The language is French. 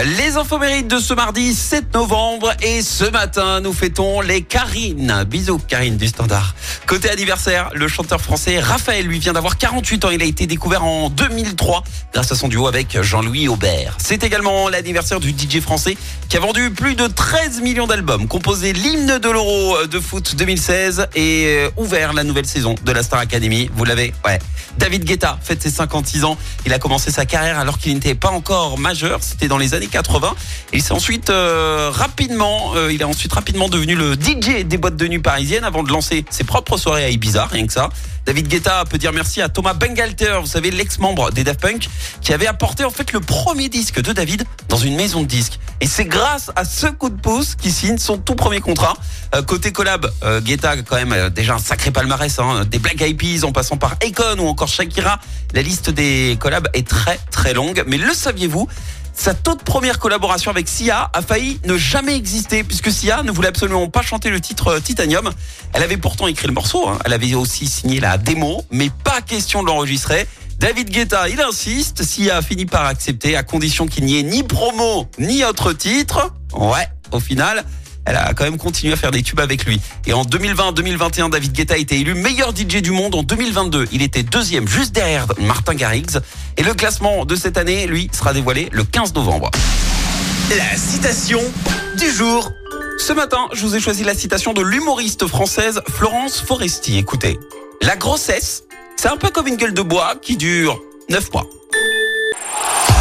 Les infos mérites de ce mardi 7 novembre et ce matin nous fêtons les Karine. Bisous Karine du Standard. Côté anniversaire, le chanteur français Raphaël lui vient d'avoir 48 ans. Il a été découvert en 2003 grâce à son duo avec Jean-Louis Aubert. C'est également l'anniversaire du DJ français qui a vendu plus de 13 millions d'albums, composé l'hymne de l'Euro de foot 2016 et euh, ouvert la nouvelle saison de la Star Academy. Vous l'avez Ouais. David Guetta fête ses 56 ans. Il a commencé sa carrière alors qu'il n'était pas encore majeur. C'était dans les années 80. Il s'est ensuite euh, rapidement, euh, il est ensuite rapidement devenu le DJ des boîtes de nuit parisiennes avant de lancer ses propres soirées à Ibiza, rien que ça. David Guetta peut dire merci à Thomas Bengalter, vous savez l'ex-membre des Daft Punk, qui avait apporté en fait le premier disque de David dans une maison de disques. Et c'est grâce à ce coup de pouce qu'il signe son tout premier contrat. Euh, côté collab, euh, Guetta quand même déjà un sacré palmarès, hein, des Black Eyed Peas en passant par Akon ou encore Shakira. La liste des collabs est très très longue. Mais le saviez-vous sa toute première collaboration avec Sia a failli ne jamais exister puisque Sia ne voulait absolument pas chanter le titre euh, Titanium. Elle avait pourtant écrit le morceau, hein. elle avait aussi signé la démo, mais pas question de l'enregistrer. David Guetta, il insiste, Sia a fini par accepter à condition qu'il n'y ait ni promo ni autre titre. Ouais, au final, elle a quand même continué à faire des tubes avec lui. Et en 2020-2021, David Guetta a été élu meilleur DJ du monde. En 2022, il était deuxième, juste derrière Martin Garrix. Et le classement de cette année, lui, sera dévoilé le 15 novembre. La citation du jour. Ce matin, je vous ai choisi la citation de l'humoriste française Florence Foresti. Écoutez, la grossesse, c'est un peu comme une gueule de bois qui dure 9 mois.